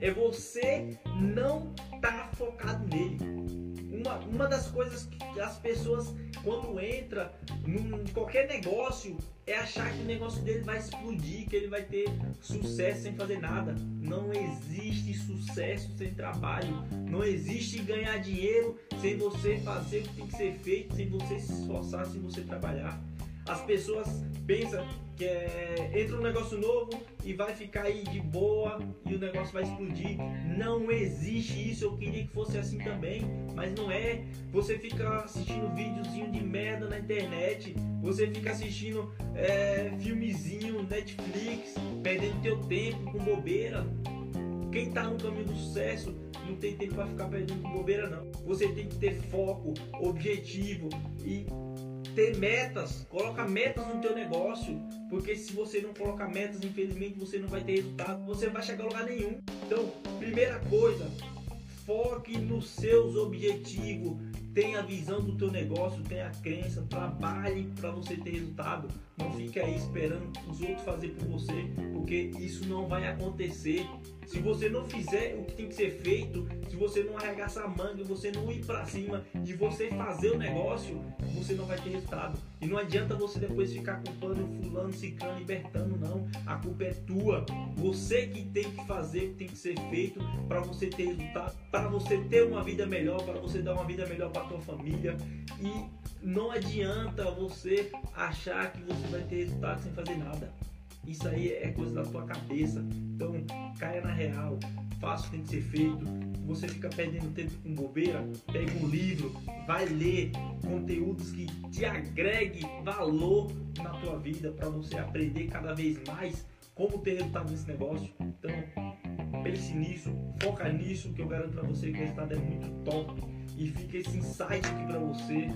É você não estar tá focado nele. Uma, uma das coisas que as pessoas, quando entra em qualquer negócio, é achar que o negócio dele vai explodir, que ele vai ter sucesso sem fazer nada. Não existe sucesso sem trabalho. Não existe ganhar dinheiro sem você fazer o que tem que ser feito, sem você se esforçar, sem você trabalhar. As pessoas pensam que é, entra um negócio novo e vai ficar aí de boa e o negócio vai explodir. Não existe isso. Eu queria que fosse assim também, mas não é. Você fica assistindo videozinho de merda na internet, você fica assistindo é, filmezinho Netflix, perdendo teu tempo com bobeira. Quem tá no caminho do sucesso não tem tempo para ficar perdendo com bobeira não. Você tem que ter foco, objetivo e ter metas, coloca metas no teu negócio, porque se você não colocar metas, infelizmente você não vai ter resultado, você não vai chegar a lugar nenhum. Então, primeira coisa, foque nos seus objetivos, tenha a visão do teu negócio, tenha a crença, trabalhe para você ter resultado. Não fique aí esperando os outros fazer por você, porque isso não vai acontecer. Se você não fizer o que tem que ser feito, se você não arregaçar a manga, você não ir para cima e você fazer o negócio, você não vai ter resultado. E não adianta você depois ficar culpando fulano, ciclano, libertando, não. A culpa é tua. Você que tem que fazer o que tem que ser feito para você ter resultado, para você ter uma vida melhor, para você dar uma vida melhor para tua família. E não adianta você achar que você vai ter resultado sem fazer nada. Isso aí é coisa da tua cabeça. Então, caia na real. Faça o que tem que ser feito. Você fica perdendo tempo com bobeira. Pega um livro, vai ler conteúdos que te agregue valor na tua vida para você aprender cada vez mais como ter resultado nesse negócio. Então, pense nisso, foca nisso, que eu garanto para você que o resultado é muito top. E fica esse insight aqui para você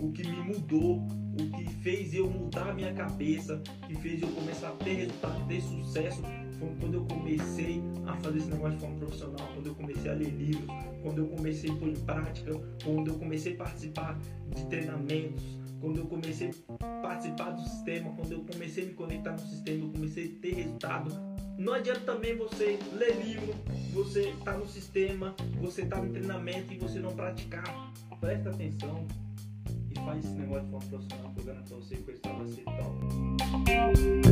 o que me mudou, o que fez eu mudar a minha cabeça, que fez eu começar a ter resultado, ter sucesso, foi quando eu comecei a fazer esse negócio de forma profissional, quando eu comecei a ler livros, quando eu comecei a pôr em prática, quando eu comecei a participar de treinamentos, quando eu comecei a participar do sistema, quando eu comecei a me conectar no sistema, eu comecei a ter resultado. Não adianta também você ler livro, você tá no sistema, você tá no treinamento e você não praticar. Presta atenção, faz esse negócio de forma profissional, garanto pra você o resultado vai ser top.